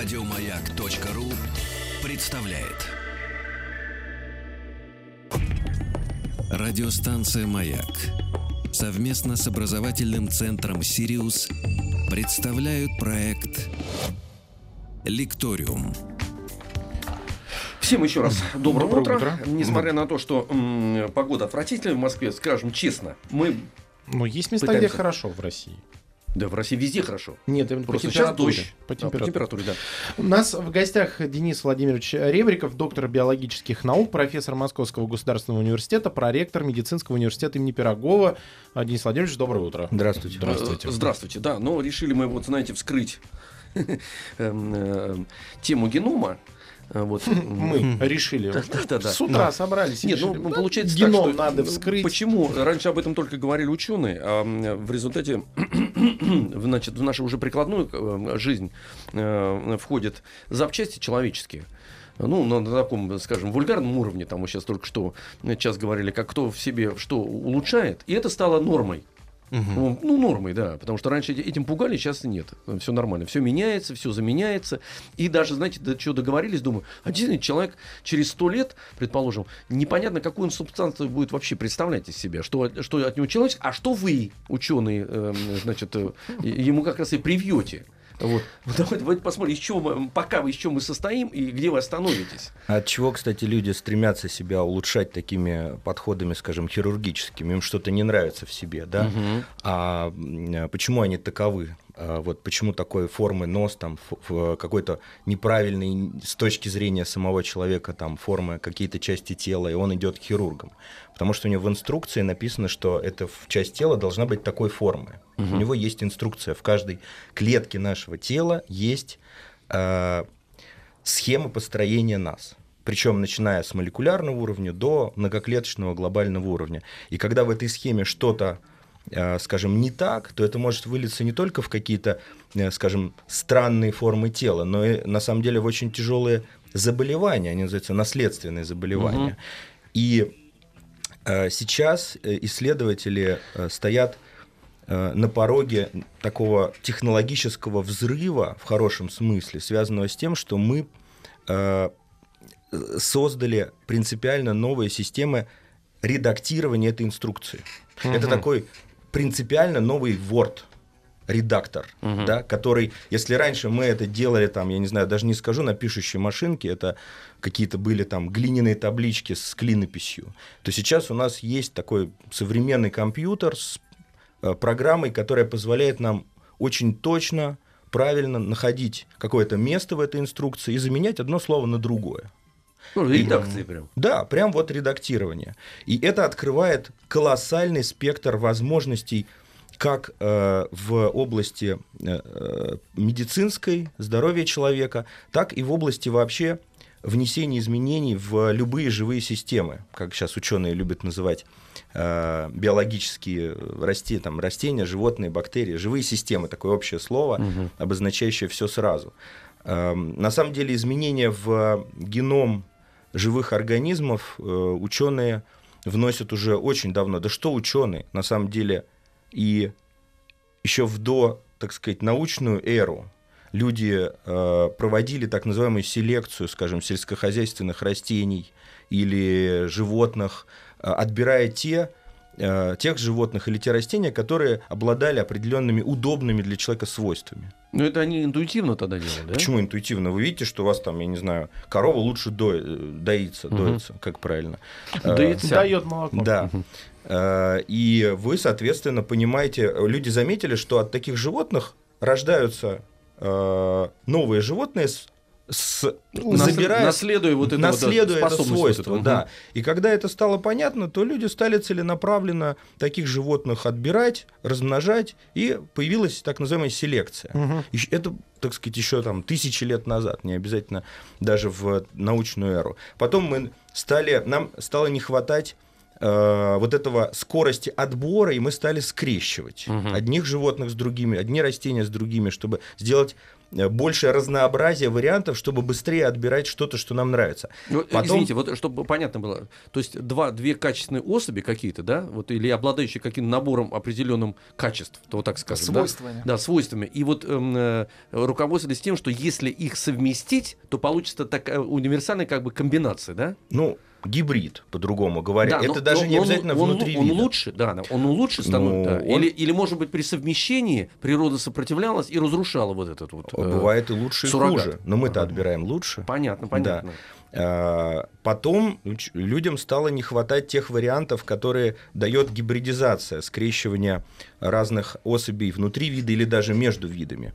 Радиомаяк.ру представляет. Радиостанция «Маяк» совместно с образовательным центром «Сириус» представляют проект «Лекториум». Всем еще раз доброе, Доброе утро. утро. Несмотря на то, что м, погода отвратительная в Москве, скажем честно, мы... Но есть места, Пытаемся. где хорошо в России. Да, в России везде хорошо. Нет, именно Просто по сейчас температуре. дождь. По А, температуре. температуре, да. У нас в гостях Денис Владимирович Ребриков, доктор биологических наук, профессор Московского государственного университета, проректор медицинского университета имени Пирогова. А, Денис Владимирович, доброе утро. Здравствуйте. Здравствуйте. Э, Здравствуйте, да. Но решили мы, вот, знаете, вскрыть эм, э, тему генома. Э, Вот. Мы решили. С утра собрались. Нет, ну решили, да, получается так, геном что надо ну, вскрыть. Почему? Раньше об этом только говорили ученые, а в результате в, значит, в нашу уже прикладную э, жизнь э, входят запчасти человеческие. Ну, на, на таком, скажем, вульгарном уровне, там мы сейчас только что э, час говорили, как кто в себе что улучшает, и это стало нормой. Ну, ну, нормой, да. Потому что раньше эти- этим пугали, сейчас нет. Все нормально. Все меняется, все заменяется. И даже, знаете, до чего договорились, думаю, а действительно, человек через сто лет, предположим, непонятно, какую он субстанцию будет вообще представлять из себя. Что, что от него человек, а что вы, ученые, эм, значит, э, ему как раз и привьете. Вот. Давайте, давайте посмотрим, из чего мы, пока вы из чего мы состоим и где вы остановитесь. От чего, кстати, люди стремятся себя улучшать такими подходами, скажем, хирургическими? Им что-то не нравится в себе, да? Мгм. А почему они таковы? А Вот почему такой формы нос, там, ф- какой-то неправильный с точки зрения самого человека, там, формы, какие-то части тела, и он идет к хирургам. Потому что у него в инструкции написано, что эта часть тела должна быть такой формы. У него есть инструкция. В каждой клетке нашего тела есть э, схема построения нас. Причем начиная с молекулярного уровня до многоклеточного глобального уровня. И когда в этой схеме что-то, э, скажем, не так, то это может вылиться не только в какие-то, э, скажем, странные формы тела, но и на самом деле в очень тяжелые заболевания, они называются наследственные заболевания. Мгм. И э, сейчас э, исследователи стоят на пороге такого технологического взрыва в хорошем смысле, связанного с тем, что мы создали принципиально новые системы редактирования этой инструкции. Это такой принципиально новый Word редактор, Мгм. да, который, если раньше мы это делали, там, я не знаю, даже не скажу на пишущей машинке, это какие-то были там глиняные таблички с клинописью, то сейчас у нас есть такой современный компьютер с э, программой, которая позволяет нам очень точно, правильно находить какое-то место в этой инструкции и заменять одно слово на другое. Ну, редакции прям. Да, прям вот редактирование. И это открывает колоссальный спектр возможностей как э, в области э, э, медицинской, здоровья человека, так и в области вообще внесения изменений в любые живые системы, как сейчас ученые любят называть э, биологические расти, там, растения, животные, бактерии, живые системы, такое общее слово, обозначающее все сразу. Эм, На самом деле изменения в геном живых организмов э, ученые вносят уже очень давно. Да что ученые? На самом деле и еще в до, так сказать, научную эру люди э, проводили так называемую селекцию, скажем, сельскохозяйственных растений или животных, э, отбирая те, э, тех животных или те растения, которые обладали определенными удобными для человека свойствами. Ну, это они интуитивно тогда делают, да? Почему интуитивно? Вы видите, что у вас там, я не знаю, корова лучше до- э, доится, Мгм. доится, как правильно. Э, Доится. Дает молоко. Да. Э, И вы, соответственно, понимаете, люди заметили, что от таких животных рождаются э, новые животные с, с- Нас- забирая наследуя вот это вот, наследуя это способность вот свойство, эту. да. И когда это стало понятно, то люди стали целенаправленно таких животных отбирать, размножать, и появилась так называемая селекция. Ещё- Это, так сказать, еще там тысячи лет назад, не обязательно даже в научную эру. Потом мы стали, нам стало не хватать э, вот этого скорости отбора, и мы стали скрещивать Мгм. одних животных с другими, одни растения с другими, чтобы сделать большее разнообразие вариантов, чтобы быстрее отбирать что-то, что нам нравится. Ну, Потом- Извините, вот чтобы понятно было, то есть два, две качественные особи какие-то, да, вот или обладающие каким-то набором определенным качеств, то вот так скажем, да? Свойствами. Да, свойствами. И вот эм, э, руководствовались тем, что если их совместить, то получится такая универсальная как бы комбинация, да? Ну, гибрид, по-другому говоря. Да, Это но- даже но не он- обязательно он, внутри он, вида. лучше, да, да, он лучше становится. Ну, да. он- Или, или, может быть, при совмещении природа сопротивлялась и разрушала вот этот вот. э, Бывает и лучше, и суррогат. хуже. Но мы-то Ага. отбираем лучше. Понятно, понятно. А, Потом уч- людям стало не хватать тех вариантов, которые дает гибридизация, скрещивание разных особей внутри вида или даже между видами.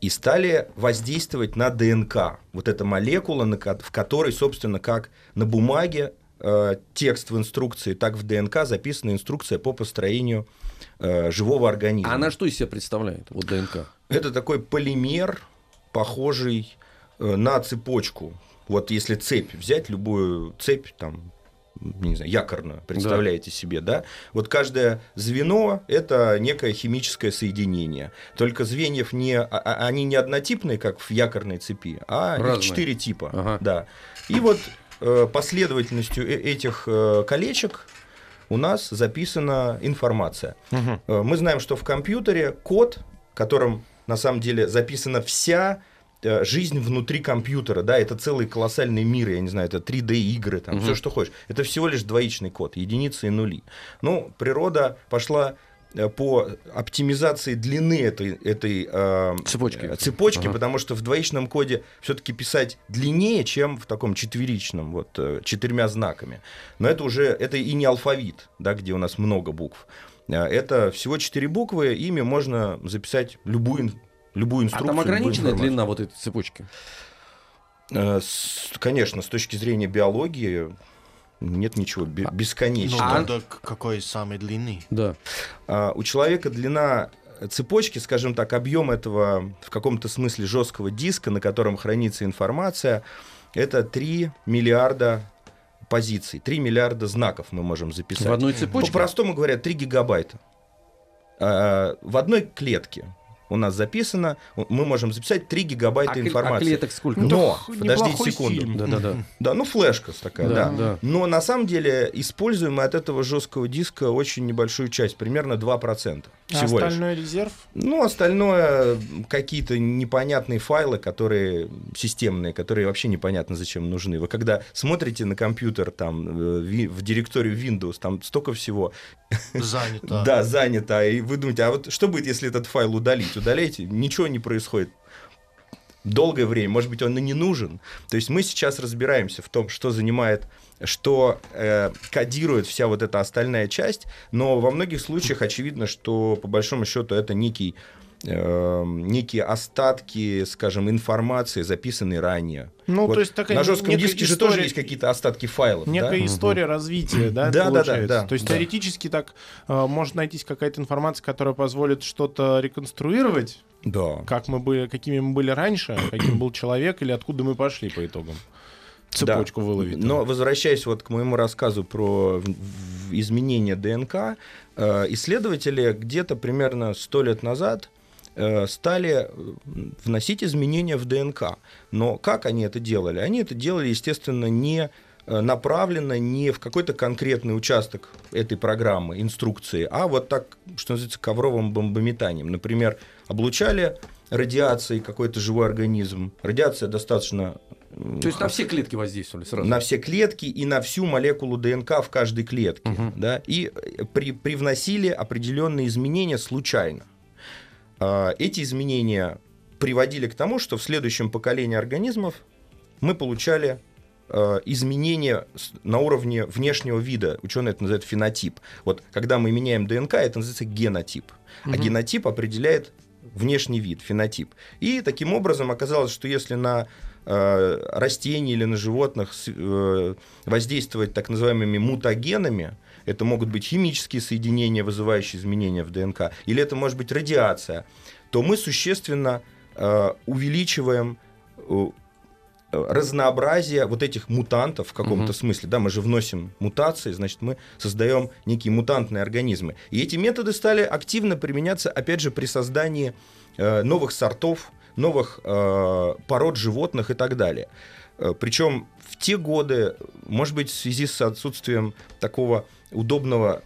И стали воздействовать на ДНК. Вот эта молекула, в которой, собственно, как на бумаге э, текст в инструкции, так в ДНК записана инструкция по построению э, живого организма. А она что из себя представляет, вот ДНК? Это такой полимер, похожий э, на цепочку. Вот если цепь взять, любую цепь, там, не знаю, якорную, представляете себе, да? Вот каждое звено – это некое химическое соединение. Только звеньев не, а- а- они не однотипные, как в якорной цепи, а их Разные. четыре типа. Ага. Да. И вот э, последовательностью э- этих э, колечек у нас записана информация. Э, Мы знаем, что в компьютере код, которым на самом деле записана вся жизнь внутри компьютера, да, это целый колоссальный мир, я не знаю, это 3D-игры, там, Мгм. все, что хочешь. Это всего лишь двоичный код, единицы и нули. Ну, природа пошла э, по оптимизации длины этой, этой э, Цепочки. э, цепочки, Ага. потому что в двоичном коде все-таки писать длиннее, чем в таком четверичном, вот э, четырьмя знаками. Но это уже это и не алфавит, да, где у нас много букв. Э, Это всего четыре буквы, ими можно записать любую, любую А инструкцию. там любую ограниченная длина вот этой цепочки? Э, Конечно, с точки зрения биологии нет ничего Ну, бесконечного. тогда к- какой самой длины? Да. А, у человека длина цепочки, скажем так, объем этого в каком-то смысле жесткого диска, на котором хранится информация, это 3 миллиарда позиций, 3 миллиарда знаков мы можем записать. В одной цепочке? По-простому говоря, 3 гигабайта. А, в одной клетке у нас записано, мы можем записать 3 гигабайта А, кл- а информации. клеток сколько? Ну, Но, так подождите секунду. фильм. Да, да, да. Да, ну флешка такая, Да, да. да. Но на самом деле используем мы от этого жесткого диска очень небольшую часть, примерно 2% А всего лишь. остальной резерв? Ну, остальное какие-то непонятные файлы, которые системные, которые вообще непонятно зачем нужны. Вы когда смотрите на компьютер там э, в директорию Windows, там столько всего, Занято. да, занято, и вы думаете, а вот что будет, если этот файл удалить? Удаляете, ничего не происходит. Долгое время, может быть, он и не нужен. То есть мы сейчас разбираемся в том, что занимает, что э, кодирует вся вот эта остальная часть, но во многих случаях очевидно, что по большому счету это некий э, некие остатки, скажем, информации, записанные ранее. Ну, Вот то есть такая на жестком диске же тоже история- есть какие-то остатки файлов. да? Некая история развития, да, Да, да, да, получается? да, То есть да. теоретически так э, может найтись какая-то информация, которая позволит что-то реконструировать, Да. как мы были, какими мы были раньше, каким был человек или откуда мы пошли по итогам. Цепочку Да. выловить. Но возвращаясь вот к моему рассказу про изменение ДНК, э, исследователи где-то примерно сто лет назад стали э, вносить изменения в ДНК. Но как они это делали? Они это делали, естественно, не э, направленно не в какой-то конкретный участок этой программы, инструкции, а вот так, что называется, ковровым бомбометанием. Например, облучали радиацией какой-то живой организм. Радиация достаточно То есть на все клетки воздействовали сразу? на все клетки и на всю молекулу ДНК в каждой клетке. Мгм. Да, и э, при, привносили определенные изменения случайно. А, Эти изменения приводили к тому, что в следующем поколении организмов мы получали э, изменения на уровне внешнего вида. Ученые это называют фенотип. Вот когда мы меняем ДНК, это называется генотип. А Мгм. генотип определяет внешний вид, фенотип. И таким образом оказалось, что если на э, растений или на животных э, воздействовать так называемыми мутагенами, это могут быть химические соединения, вызывающие изменения в ДНК, или это может быть радиация, то мы существенно э, увеличиваем э, разнообразие вот этих мутантов в каком-то смысле. Да, мы же вносим мутации, значит, мы создаем некие мутантные организмы. И эти методы стали активно применяться, опять же, при создании э, новых сортов, новых э, пород животных и так далее. Э, Причем в те годы, может быть, в связи с отсутствием такого удобного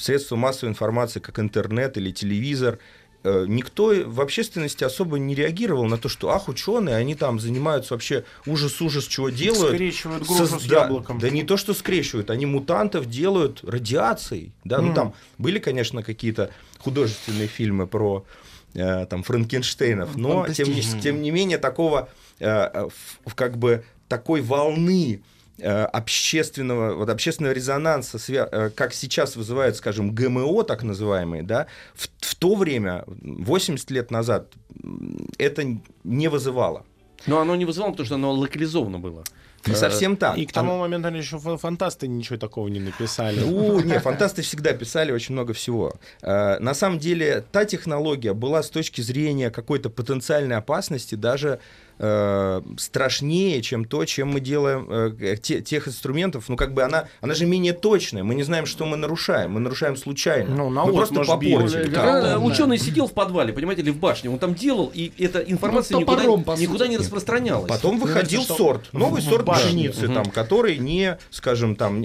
средства массовой информации, как интернет или телевизор, э, никто в общественности особо не реагировал на то, что, ах, ученые, они там занимаются вообще ужас-ужас, чего делают. Скрещивают грушу Соз- с да, яблоком. Да не то, что скрещивают, они мутантов делают радиацией. Да? Ну, Мгм. там были, конечно, какие-то художественные фильмы про э, там, Франкенштейнов, но тем, тем не менее такого как бы такой волны э, общественного, вот общественного резонанса, э, как сейчас вызывают, скажем, ГМО, так называемые, да, в, в то время, 80 лет назад, это не вызывало. Но оно не вызывало, потому что оно локализовано было. Не совсем так. И к тому моменту они еще фа- фантасты ничего такого не написали. Ну, не, фантасты всегда писали очень много всего. Э, На самом деле, та технология была с точки зрения какой-то потенциальной опасности даже э, страшнее, чем то, чем мы делаем э, те- тех инструментов. Ну, как бы она, она же менее точная. Мы не знаем, что мы нарушаем. Мы нарушаем случайно. Ну, на мы просто попортили. Да. Ученый сидел в подвале, понимаете, или в башне, он там делал, и эта информация Ну, никуда, топором, по никуда не распространялась. Потом выходил что сорт, новый в сорт пшеницы, Мгм. там, который не, скажем, там,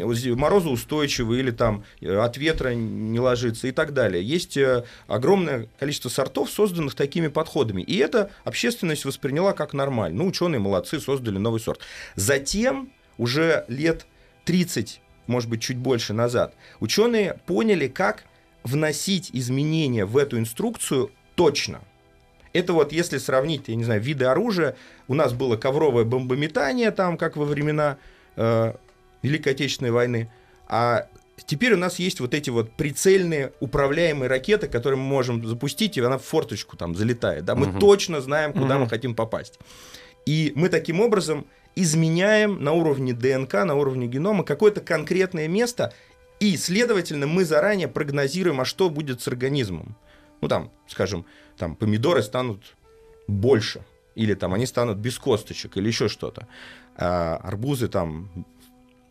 морозоустойчивый или там э, от ветра не ложится и так далее. Есть э, огромное количество сортов, созданных такими подходами. И это общественность восприняла как нормально. Ну, ученые молодцы, создали новый сорт. Затем, уже лет 30, может быть, чуть больше назад, ученые поняли, как вносить изменения в эту инструкцию точно. Это вот если сравнить, я не знаю, виды оружия, у нас было ковровое бомбометание, там, как во времена э, Великой Отечественной войны, а теперь у нас есть вот эти вот прицельные управляемые ракеты, которые мы можем запустить, и она в форточку там залетает. Да? Мы Мгм. точно знаем, куда Мгм. мы хотим попасть. И мы таким образом изменяем на уровне ДНК, на уровне генома какое-то конкретное место, и, следовательно, мы заранее прогнозируем, а что будет с организмом. Ну, там, скажем, там помидоры станут больше, или там они станут без косточек, или еще что-то. А арбузы там,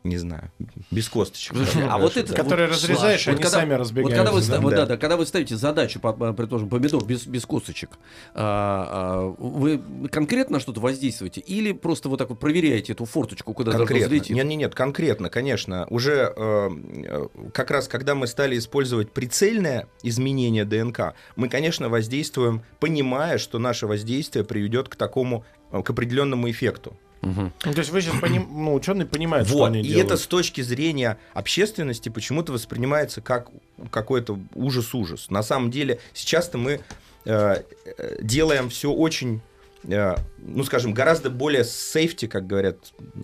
не знаю, без косточек. А вот это- Которые Вот разрезаешь, Вот они когда- сами Вот разбегаются. когда вы, да? ста- вот Да. да, да, когда вы ставите задачу, по- по- предположим, помидор без, без косточек, а, а, вы конкретно что-то воздействуете или просто вот так вот проверяете эту форточку, куда должно взлететь? Нет, нет, нет, конкретно, конечно. Уже э, э, как раз, когда мы стали использовать прицельное изменение ДНК, мы, конечно, воздействуем, понимая, что наше воздействие приведет к такому, э, к определенному эффекту. Ну, то есть вы сейчас поним... ну, ученые понимают, что Вот. они И делают. это с точки зрения общественности почему-то воспринимается как какой-то ужас-ужас. На самом деле, сейчас-то мы э, э, делаем все очень, ну, скажем, гораздо более сейфти, как говорят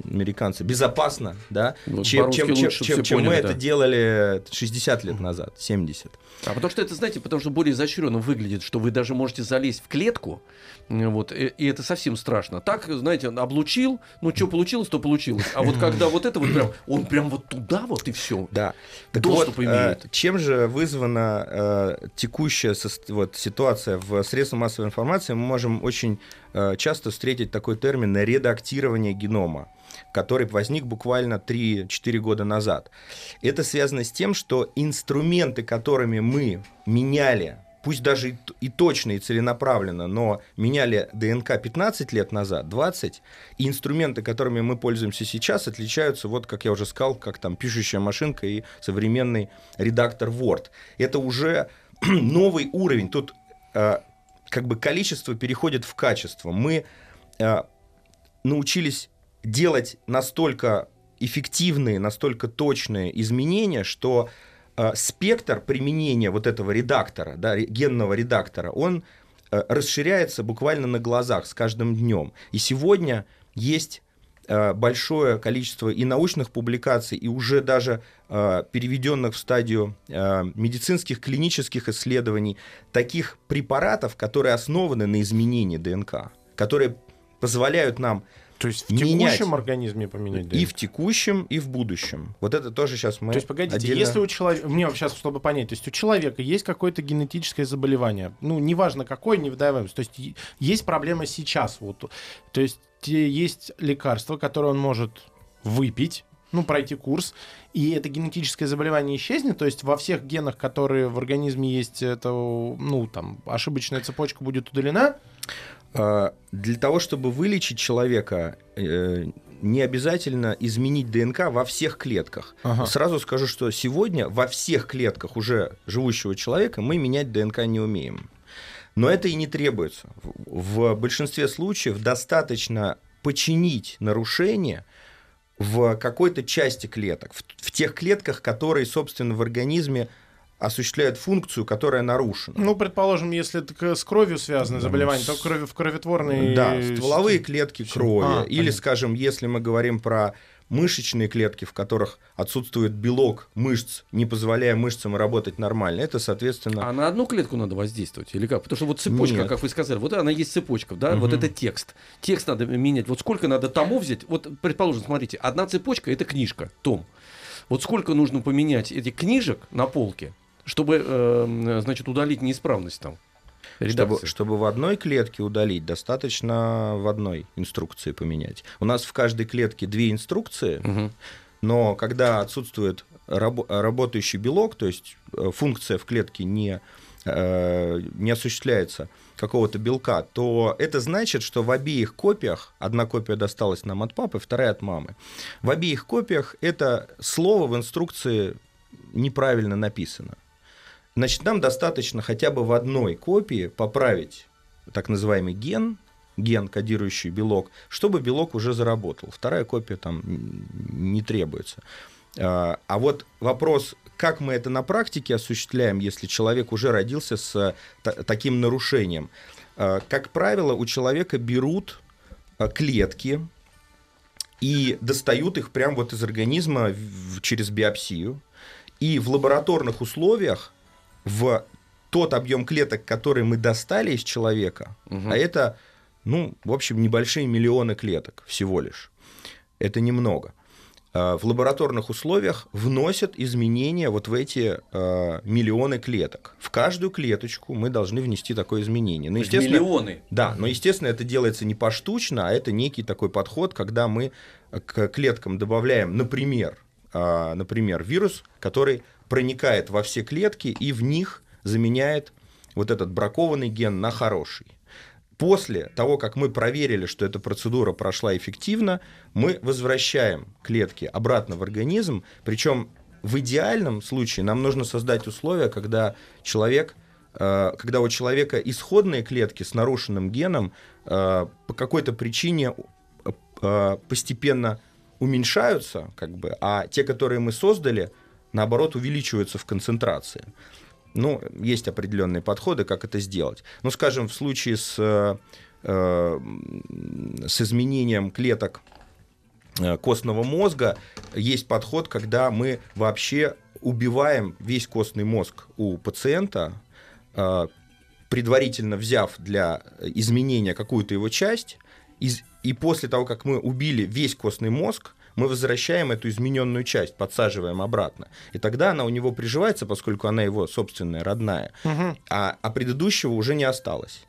американцы, безопасно, да, Вот чем, по-русски чем, чем, чем- чем мы поняли, это да. делали 60 лет назад, 70. А потому что это, знаете, потому что более изощренно выглядит, что вы даже можете залезть в клетку, э, вот, и, и это совсем страшно. Так, знаете, он облучил, ну, что получилось, то получилось. А вот когда вот это вот прям, он прям вот туда вот и все. Да. Так Доступ вот, э, имеет. чем же вызвана э, текущая вот, ситуация в средствах массовой информации? Мы можем очень э, часто встретить такой термин редактирование генома который возник буквально 3-4 года назад. Это связано с тем, что инструменты, которыми мы меняли, пусть даже и, и точно, и целенаправленно, но меняли ДНК 15 лет назад, 20, и инструменты, которыми мы пользуемся сейчас, отличаются, вот как я уже сказал, как там пишущая машинка и современный редактор Word. Это уже новый уровень. Тут э, как бы количество переходит в качество. Мы э, научились делать настолько эффективные, настолько точные изменения, что э, спектр применения вот этого редактора, да, генного редактора, он э, расширяется буквально на глазах с каждым днем. И сегодня есть большое количество и научных публикаций, и уже даже э, переведенных в стадию э, медицинских клинических исследований таких препаратов, которые основаны на изменении ДНК, которые позволяют нам То есть в Менять. текущем организме поменять И ДНК? в текущем, и в будущем. Вот это тоже сейчас мы То есть, погодите, отдельно- если у человека... Мне сейчас, чтобы понять, то есть у человека есть какое-то генетическое заболевание, ну, неважно какое, не вдаваемся, то есть есть проблема сейчас, вот, то есть есть лекарство, которое он может выпить, ну, пройти курс, и это генетическое заболевание исчезнет, то есть во всех генах, которые в организме есть, это, ну, там, ошибочная цепочка будет удалена, А, Для того, чтобы вылечить человека, э, не обязательно изменить ДНК во всех клетках. Ага. Сразу скажу, что сегодня во всех клетках уже живущего человека мы менять ДНК не умеем. Но это и не требуется. В в большинстве случаев достаточно починить нарушение в какой-то части клеток, в, в тех клетках, которые, собственно, в организме осуществляют функцию, которая нарушена. ну, предположим, если это с кровью связано заболевание, то крови, в кроветворной... Да, стволовые клетки крови. А, Или, понятно. скажем, если мы говорим про мышечные клетки, в которых отсутствует белок мышц, не позволяя мышцам работать нормально, это, соответственно... А на одну клетку надо воздействовать или как? Потому что вот цепочка, Нет. как вы сказали, вот она есть цепочка, да, вот Мгм. это текст. Текст надо менять. Вот сколько надо томов взять? Вот, предположим, смотрите, одна цепочка это книжка, том. Вот сколько нужно поменять этих книжек на полке, чтобы, э, значит, удалить неисправность там? Чтобы, редакции? чтобы в одной клетке удалить, достаточно в одной инструкции поменять. У нас в каждой клетке две инструкции, Мгм. но когда отсутствует рабо- работающий белок, то есть э, функция в клетке не, э, не осуществляется какого-то белка, то это значит, что в обеих копиях, одна копия досталась нам от папы, вторая от мамы, в обеих копиях это слово в инструкции неправильно написано. Значит, нам достаточно хотя бы в одной копии поправить так называемый ген, ген, кодирующий белок, чтобы белок уже заработал. Вторая копия там не требуется. А а вот вопрос, как мы это на практике осуществляем, если человек уже родился с та- таким нарушением? А, Как правило, у человека берут а, клетки и достают их прямо вот из организма через биопсию. И в лабораторных условиях в тот объем клеток, который мы достали из человека, Мгм. а это, ну, в общем, небольшие миллионы клеток всего лишь. Это немного. А, В лабораторных условиях вносят изменения вот в эти а, миллионы клеток. В каждую клеточку мы должны внести такое изменение. Ну, То есть естественно, миллионы. да, но, естественно, это делается не поштучно, а это некий такой подход, когда мы к клеткам добавляем, например, а, например, вирус, который проникает во все клетки и в них заменяет вот этот бракованный ген на хороший. После того, как мы проверили, что эта процедура прошла эффективно, мы возвращаем клетки обратно в организм, причем в идеальном случае нам нужно создать условия, когда человек э, когда у человека исходные клетки с нарушенным геном э, по какой-то причине э, постепенно уменьшаются, как бы, а те, которые мы создали, наоборот, увеличиваются в концентрации. Ну, есть определенные подходы, как это сделать. Ну, скажем, в случае с, э, э, с изменением клеток э, костного мозга есть подход, когда мы вообще убиваем весь костный мозг у пациента, э, предварительно взяв для изменения какую-то его часть, из- и после того, как мы убили весь костный мозг, мы возвращаем эту измененную часть, подсаживаем обратно. И тогда она у него приживается, поскольку она его собственная, родная, Мгм. а, а предыдущего уже не осталось.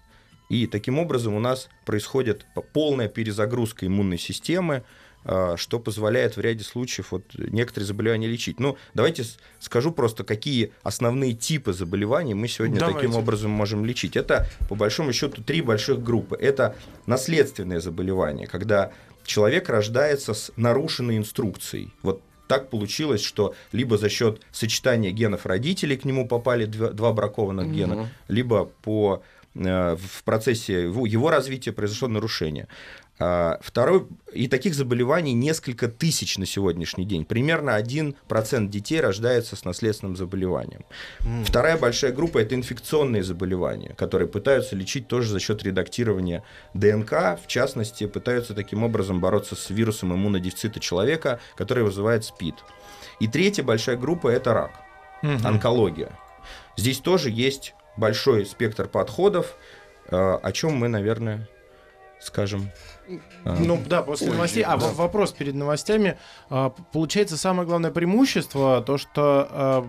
И таким образом у нас происходит полная перезагрузка иммунной системы, а, что позволяет в ряде случаев вот некоторые заболевания лечить. Ну, давайте скажу просто, какие основные типы заболеваний мы сегодня Давайте. таким образом можем лечить. Это, по большому счету, три больших группы. Это наследственные заболевания, когда человек рождается с нарушенной инструкцией. Вот так получилось, что либо за счет сочетания генов родителей к нему попали два, два бракованных гена, Мгм. либо по э, в процессе его развития произошло нарушение. А, Второй, и таких заболеваний несколько тысяч на сегодняшний день. Примерно 1% детей рождается с наследственным заболеванием. Вторая большая группа – это инфекционные заболевания, которые пытаются лечить тоже за счет редактирования ДНК. В частности, пытаются таким образом бороться с вирусом иммунодефицита человека, который вызывает СПИД. И третья большая группа – это рак Мгм. онкология. Здесь тоже есть большой спектр подходов, э, о чем мы, наверное, скажем. А, Ну да, после Ой, новостей. А да. в- вопрос перед новостями. А, Получается, самое главное преимущество, то, что а,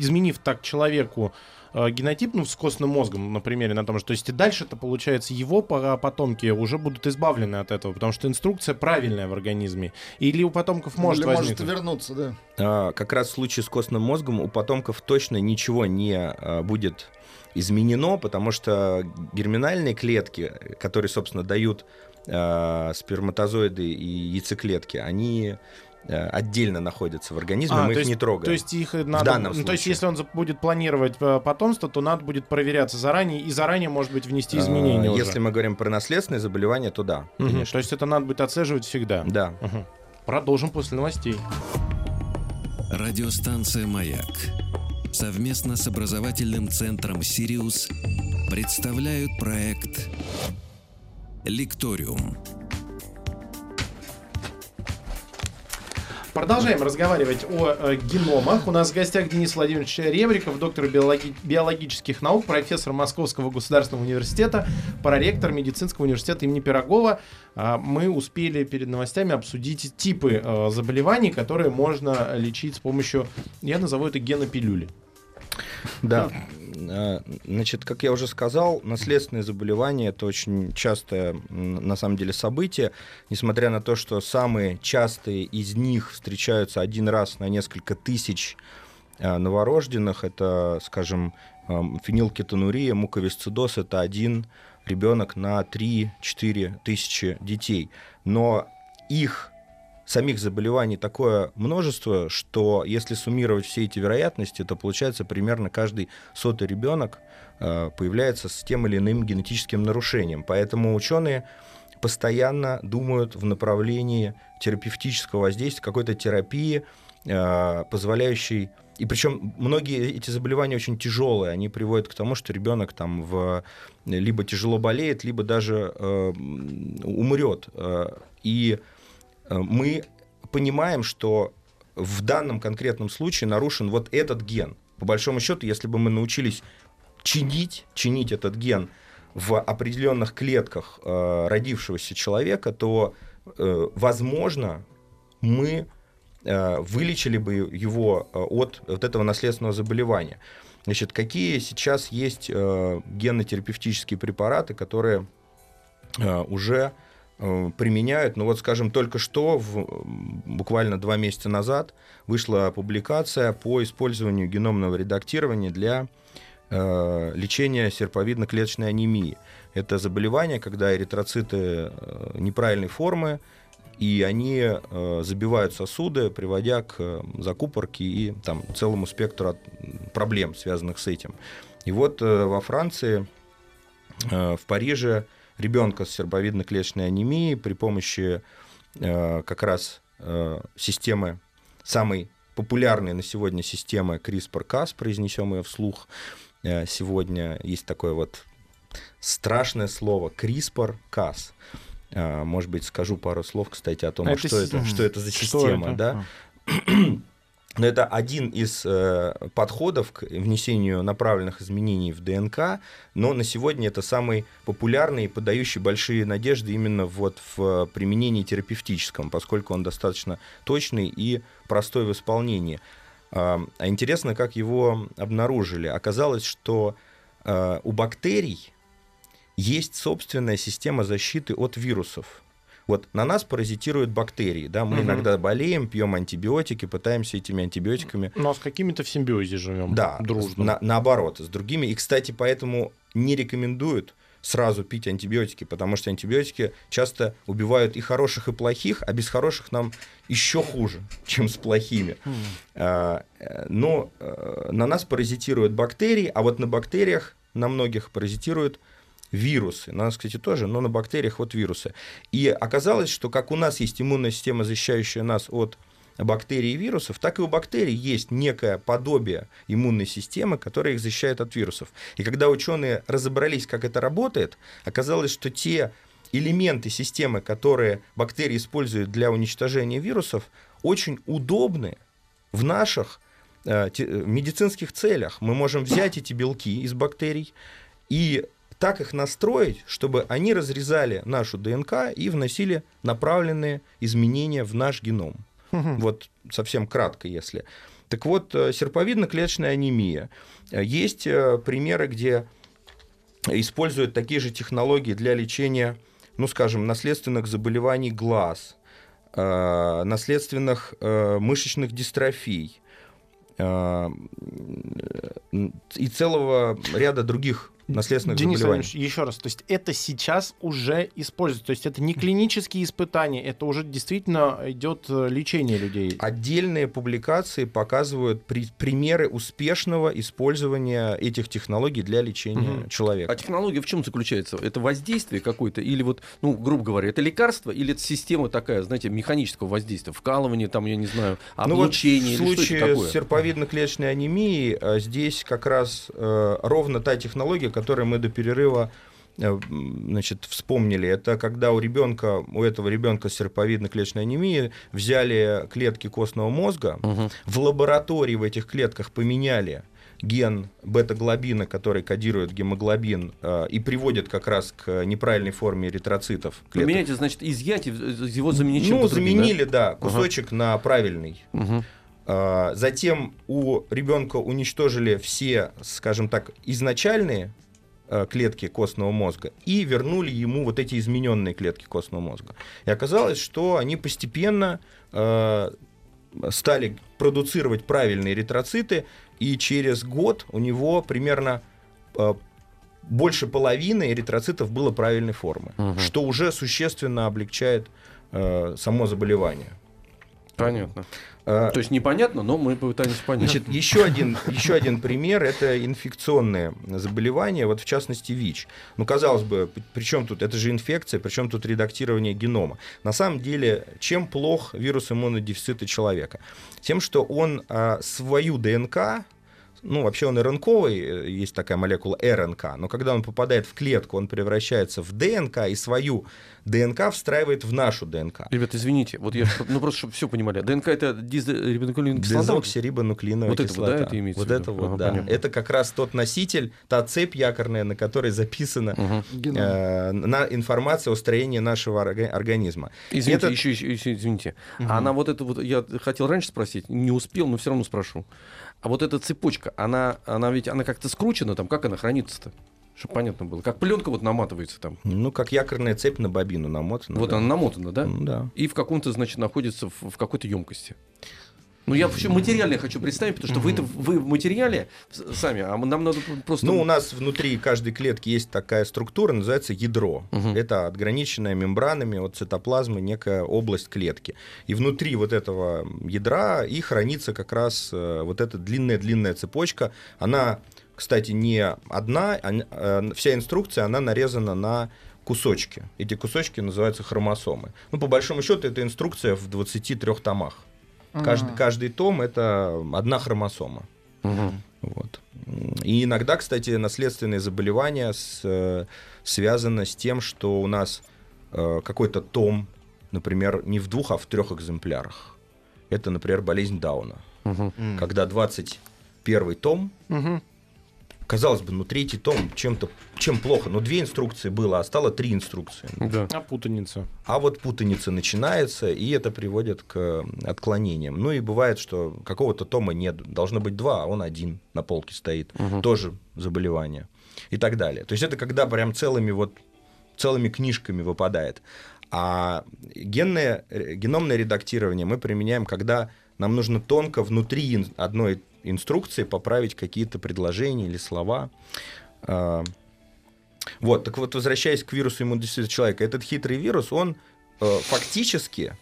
изменив так человеку а, генотип, ну, с костным мозгом, на примере на том же, то есть и дальше-то, получается, его по- потомки уже будут избавлены от этого, потому что инструкция правильная в организме. Или у потомков может Или может возникнуть. вернуться, да. А, как раз в случае с костным мозгом у потомков точно ничего не а, будет изменено, потому что герминальные клетки, которые, собственно, дают а, сперматозоиды и яйцеклетки, они а, отдельно находятся в организме, А, мы их есть- не трогаем. То есть их надо... данном ну, то есть случае. если он будет планировать э, потомство, то надо будет проверяться заранее, и заранее, может быть, внести А, изменения уже. Если мы говорим про наследственные заболевания, то да, конечно. То есть это надо будет отслеживать всегда. Да. Мгм. Продолжим после новостей. Радиостанция «Маяк» совместно с образовательным центром «Сириус» представляют проект «Лекториум». Продолжаем разговаривать о э, геномах. У нас в гостях Денис Владимирович Ребриков, доктор биологи- биологических наук, профессор Московского государственного университета, проректор медицинского университета имени Пирогова. А, Мы успели перед новостями обсудить типы э, заболеваний, которые можно лечить с помощью, я назову это генопилюли. Да. А, Значит, как я уже сказал, наследственные заболевания это очень частое, на самом деле, событие. Несмотря на то, что самые частые из них встречаются один раз на несколько тысяч а, новорожденных, это, скажем, ам, фенилкетонурия, муковисцидоз, это один ребенок на 3-4 тысячи детей. Но их самих заболеваний такое множество, что если суммировать все эти вероятности, то получается примерно каждый сотый ребенок э, появляется с тем или иным генетическим нарушением. Поэтому ученые постоянно думают в направлении терапевтического воздействия, какой-то терапии, э, позволяющей и причем многие эти заболевания очень тяжелые, они приводят к тому, что ребенок там в, либо тяжело болеет, либо даже э, умрет. Э, И мы понимаем, что в данном конкретном случае нарушен вот этот ген. По большому счету, если бы мы научились чинить, чинить этот ген в определенных клетках э, родившегося человека, то, э, возможно, мы э, вылечили бы его э, от вот этого наследственного заболевания. Значит, какие сейчас есть э, генотерапевтические препараты, которые э, уже э, применяют. Ну вот, скажем, только что, в, буквально два месяца назад, вышла публикация по использованию геномного редактирования для э, лечения серповидно-клеточной анемии. Это заболевание, когда эритроциты э, неправильной формы, и они э, забивают сосуды, приводя к э, закупорке и там, целому спектру проблем, связанных с этим. И вот э, во Франции, э, в Париже, ребенка с серповидно-клеточной анемией при помощи э, как раз э, системы, самой популярной на сегодня системы CRISPR-Cas, произнесем ее вслух э, сегодня, есть такое вот страшное слово CRISPR-Cas. А, Может быть, скажу пару слов, кстати, о том, а Это что, это, что это за Что система. это? Да? Но это один из э, подходов к внесению направленных изменений в ДНК, но на сегодня это самый популярный и подающий большие надежды именно вот в применении терапевтическом, поскольку он достаточно точный и простой в исполнении. А интересно, как его обнаружили. Оказалось, что э, у бактерий есть собственная система защиты от вирусов. Вот на нас паразитируют бактерии, да, мы Мгм. иногда болеем, пьем антибиотики, пытаемся этими антибиотиками Но с какими-то в симбиозе живем. да, Дружно. на- наоборот, с другими. И, кстати, поэтому не рекомендуют сразу пить антибиотики, потому что антибиотики часто убивают и хороших, и плохих, а без хороших нам еще хуже, чем с плохими. А, э, Но э, на нас паразитируют бактерии, а вот на бактериях, на многих паразитируют вирусы. На нас, кстати, тоже, но на бактериях вот вирусы. И оказалось, что как у нас есть иммунная система, защищающая нас от бактерий и вирусов, так и у бактерий есть некое подобие иммунной системы, которая их защищает от вирусов. И когда ученые разобрались, как это работает, оказалось, что те элементы системы, которые бактерии используют для уничтожения вирусов, очень удобны в наших э, э, медицинских целях. Мы можем взять эти белки из бактерий и так их настроить, чтобы они разрезали нашу ДНК и вносили направленные изменения в наш геном. Вот совсем кратко, если. Так вот, э, серповидно-клеточная анемия. Э, Есть э, примеры, где используют такие же технологии для лечения, ну, скажем, наследственных заболеваний глаз, наследственных мышечных дистрофий и целого ряда других наследственных Денис заболеваний. Еще раз, то есть это сейчас уже используется, то есть это не клинические испытания, это уже действительно идет э, лечение людей. Отдельные публикации показывают при- примеры успешного использования этих технологий для лечения Мгм. человека. А технология в чем заключается? Это воздействие какое-то? Или вот, ну, грубо говоря, это лекарство? Или это система такая, знаете, механического воздействия? Вкалывание, там, я не знаю, Ну вот облучение? в или что это случае такое? с серповидно-клеточной анемией э, здесь как раз э, ровно та технология, которую мы до перерыва э, значит, вспомнили. Это когда у ребенка, у этого ребенка с серповидно-клеточной анемией взяли клетки костного мозга, Мгм. в лаборатории в этих клетках поменяли ген бета-глобина, который кодирует гемоглобин э, и приводит как раз к неправильной форме эритроцитов. клеток. Значит, изъять, его заменить Ну, заменили, да, кусочек на правильный. да? А, Затем у ребенка уничтожили все, скажем так, изначальные клетки костного мозга и вернули ему вот эти измененные клетки костного мозга. И оказалось, что они постепенно э, стали продуцировать правильные эритроциты, и через год у него примерно э, больше половины эритроцитов было правильной формы, Мгм. что уже существенно облегчает э, само заболевание. Понятно. Э, То есть непонятно, но мы попытаемся понять. Значит, еще один, еще один пример – это инфекционные заболевания, вот в частности ВИЧ. Ну, казалось бы, при чем тут, это же инфекция, причем тут редактирование генома. На самом деле, чем плох вирус иммунодефицита человека? Тем, что он а, свою ДНК, ну, вообще он РНКовый, э, есть такая молекула РНК, но когда он попадает в клетку, он превращается в ДНК и свою ДНК встраивает в нашу ДНК. Ребят, извините, вот я, ну просто чтобы все понимали, ДНК это дизрибонуклеиновая кислота? Дезоксирибонуклеиновая Вот это вот, да, кислота. это имеется вот это вот, Ага, да. понятно. Это как раз тот носитель, та цепь якорная, на которой записана э, на информация о строении нашего орга- организма. Извините, Это- еще, еще, еще, извините. А она вот это вот, я хотел раньше спросить, не успел, но все равно спрошу. А вот эта цепочка, она, она ведь, она как-то скручена там, как она хранится-то? Чтобы понятно было. Как пленка вот наматывается там. Ну, как якорная цепь на бобину намотана. вот да. она намотана, да? Ну, да. И в каком-то, значит, находится в, в какой-то емкости. Ну, я вообще материально хочу представить, потому что вы, вы в материале сами, а нам надо просто... Ну, у нас внутри каждой клетки есть такая структура, называется ядро. Мгм. Это отграниченная мембранами от цитоплазмы некая область клетки. И внутри вот этого ядра и хранится как раз э, вот эта длинная-длинная цепочка. Она, кстати, не одна, а, э, вся инструкция, она нарезана на кусочки. Эти кусочки называются хромосомы. Ну, по большому счету, это инструкция в 23 томах. Каждый, каждый том это одна хромосома. Мгм. Вот. И иногда, кстати, наследственные заболевания с, э, связаны с тем, что у нас э, какой-то том, например, не в двух, а в трех экземплярах. Это, например, болезнь Дауна. М. Когда 21 том, Мгм. Казалось бы, ну третий том чем-то, чем плохо, но две инструкции было, а стало три инструкции. Да. А путаница. А вот путаница начинается, и это приводит к отклонениям. Ну и бывает, что какого-то тома нет, должно быть два, а он один на полке стоит. Мгм. Тоже заболевание. И так далее. То есть это когда прям целыми вот целыми книжками выпадает. А генное, э, геномное редактирование мы применяем, когда нам нужно тонко внутри одной инструкции поправить какие-то предложения или слова. А, Вот, так вот, возвращаясь к вирусу иммунодефицита человека, этот хитрый вирус, он э, фактически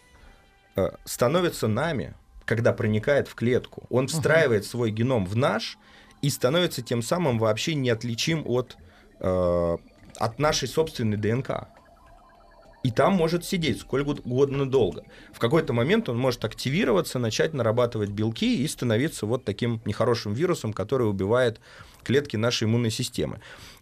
э, становится нами, когда проникает в клетку. Он встраивает свой геном в наш и становится тем самым вообще неотличим от, э, от нашей собственной ДНК. И там может сидеть сколько угодно долго. В какой-то момент он может активироваться, начать нарабатывать белки и становиться вот таким нехорошим вирусом, который убивает клетки нашей иммунной системы.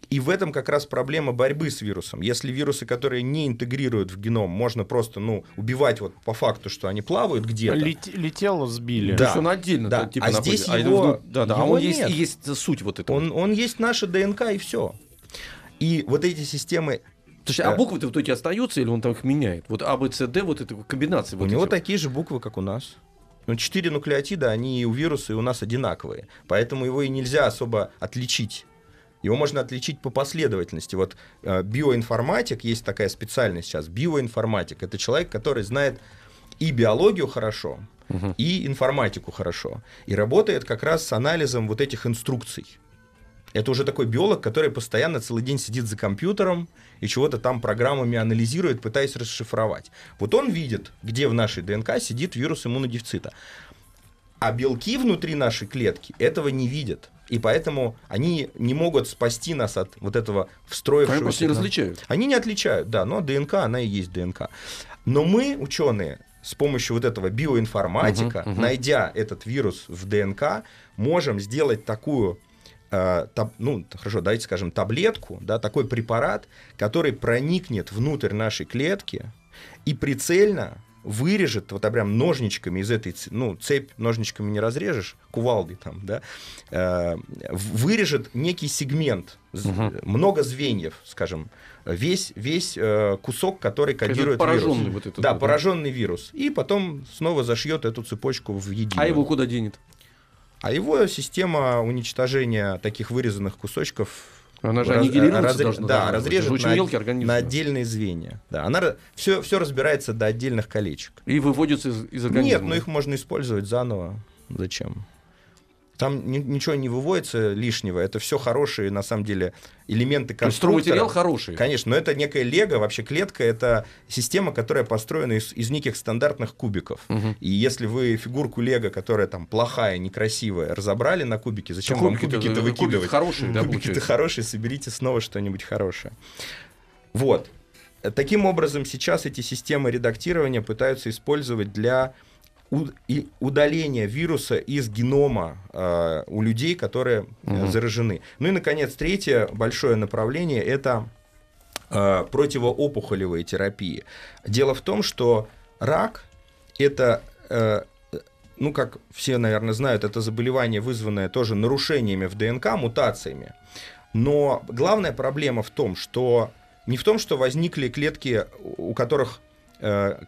И в этом как раз проблема борьбы с вирусом. Если вирусы, которые не интегрируют в геном, можно просто ну, убивать вот по факту, что они плавают где-то. Лет- летело, сбили. Да. То есть он отдельно Да. да, типа А находится. здесь это его- вну- да, да, а его он есть, нет. и есть суть вот этого. Он, он есть наша ДНК и все. И вот эти системы, Слушай, а буквы-то вот эти остаются или он там их меняет? Вот А, Б, С, Д, вот эта комбинация. у вот него этих. такие же буквы, как у нас. Ну, четыре нуклеотида, они и у вируса, и у нас одинаковые. Поэтому его и нельзя особо отличить. Его можно отличить по последовательности. Вот э, биоинформатик, есть такая специальность сейчас, биоинформатик. Это человек, который знает и биологию хорошо, Мгм. и информатику хорошо. И работает как раз с анализом вот этих инструкций. Это уже такой биолог, который постоянно целый день сидит за компьютером и чего-то там программами анализирует, пытаясь расшифровать. Вот он видит, где в нашей ДНК сидит вирус иммунодефицита. А белки внутри нашей клетки этого не видят. И поэтому они не могут спасти нас от вот этого Они встроившегося... просто не различают. они не отличают, да, но ДНК, она и есть ДНК. Но мы, ученые, с помощью вот этого биоинформатика, Мгм, мгм. найдя этот вирус в ДНК, можем сделать такую, э, таб- ну, хорошо, давайте скажем, таблетку, да, такой препарат, который проникнет внутрь нашей клетки и прицельно вырежет, вот а прям ножничками из этой, ну, цепь ножничками не разрежешь, кувалдой там, да, э, вырежет некий сегмент, Мгм. много звеньев, скажем, весь, весь э, кусок, который кодирует пораженный вирус. вот этот да, вот, пораженный вирус. И потом снова зашьет эту цепочку в единую. А его куда денет? А его система уничтожения таких вырезанных кусочков Она же раз- разре- должна. Да, быть. разрежет на, мелкий организм. на отдельные звенья. Да, она все, все разбирается до отдельных колечек. И выводится из, из организма. Нет, но их можно использовать заново. Зачем? Там ни- ничего не выводится лишнего. Это все хорошие, на самом деле, элементы конструктора. стройматериал хороший. Конечно, но это некая лего, вообще клетка это система, которая построена из, из неких стандартных кубиков. Мгм. И если вы фигурку лего, которая там плохая, некрасивая, разобрали на кубики, зачем Так вам кубики-то- кубики-то кубики выкидывать? хорошие, да, Кубики-то хорошие, соберите снова что-нибудь хорошее. Вот. Таким образом, сейчас эти системы редактирования пытаются использовать для у- и удаления вируса из генома э, у людей, которые Мгм. заражены. Ну и, наконец, третье большое направление – это э, противоопухолевые терапии. Дело в том, что рак – это, э, ну, как все, наверное, знают, это заболевание, вызванное тоже нарушениями в ДНК, мутациями. Но главная проблема в том, что не в том, что возникли клетки, у которых,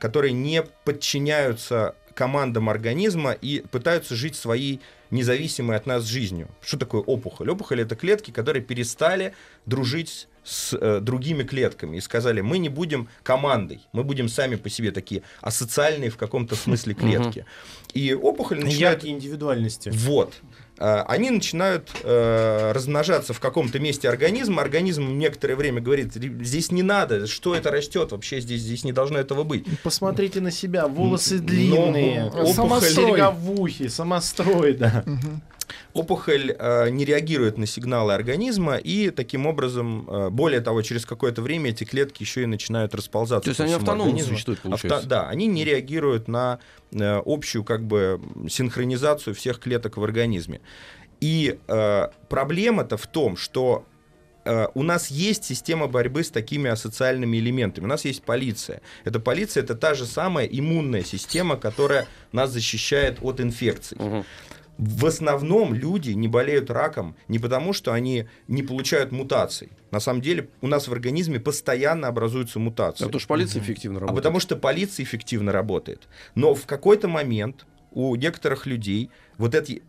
которые не подчиняются командам организма и пытаются жить своей независимой от нас жизнью. Что такое опухоль? Опухоль это клетки, которые перестали дружить с э, другими клетками и сказали, мы не будем командой, мы будем сами по себе такие асоциальные в каком-то смысле клетки. И опухоль начинает... Яркие индивидуальности. Вот. А, Они начинают э, размножаться в каком-то месте организма. Организм некоторое время говорит, «Ри- здесь не надо, что это растет, вообще здесь, здесь не должно этого быть. Посмотрите на себя, волосы Но длинные, опухоль- самострой, в ухе, самострой, да. Опухоль э, не реагирует на сигналы организма, и таким образом, э, более того, через какое-то время эти клетки еще и начинают расползаться. То есть они автономно организму. существуют, Авто- получается. Да, они не реагируют на э, общую как бы синхронизацию всех клеток в организме. И э, проблема-то в том, что э, у нас есть система борьбы с такими асоциальными элементами. У нас есть полиция. Эта полиция это та же самая иммунная система, которая нас защищает от инфекций. Мгм. В основном люди не болеют раком не потому, что они не получают мутаций. На самом деле у нас в организме постоянно образуются мутации. А то что полиция эффективно А работает. потому что полиция эффективно работает. Но в какой-то момент у некоторых людей вот эти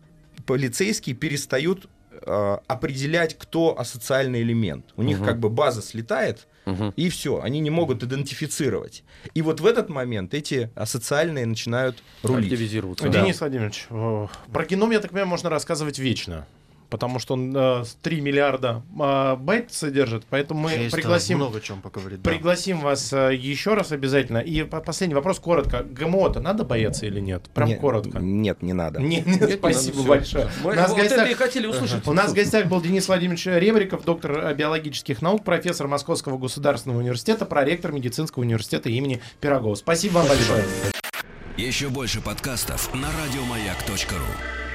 полицейские перестают э, определять, кто асоциальный элемент. У них Мгм. как бы база слетает, Мгм. и все, они не могут идентифицировать. И вот в этот момент эти асоциальные начинают рулить. Активизироваться. Да. Денис Владимирович, э, про геном, я так понимаю, можно рассказывать вечно. Потому что он э, с 3 миллиарда э, байт содержит, поэтому мы Есть, пригласим, много чем поговорить. да. пригласим вас э, еще раз обязательно. И по- последний вопрос коротко. ГМО-то надо бояться или нет? Прям Не- коротко. Нет, не надо. Не- не, Нет, не спасибо надо, большое. Мы У нас вот это гостях- и хотели услышать. У нас в гостях был Денис Владимирович Ребриков, доктор э, биологических наук, профессор Московского государственного университета, проректор медицинского университета имени Пирогова. Спасибо вам большое. Еще больше подкастов на радиомаяк.ру.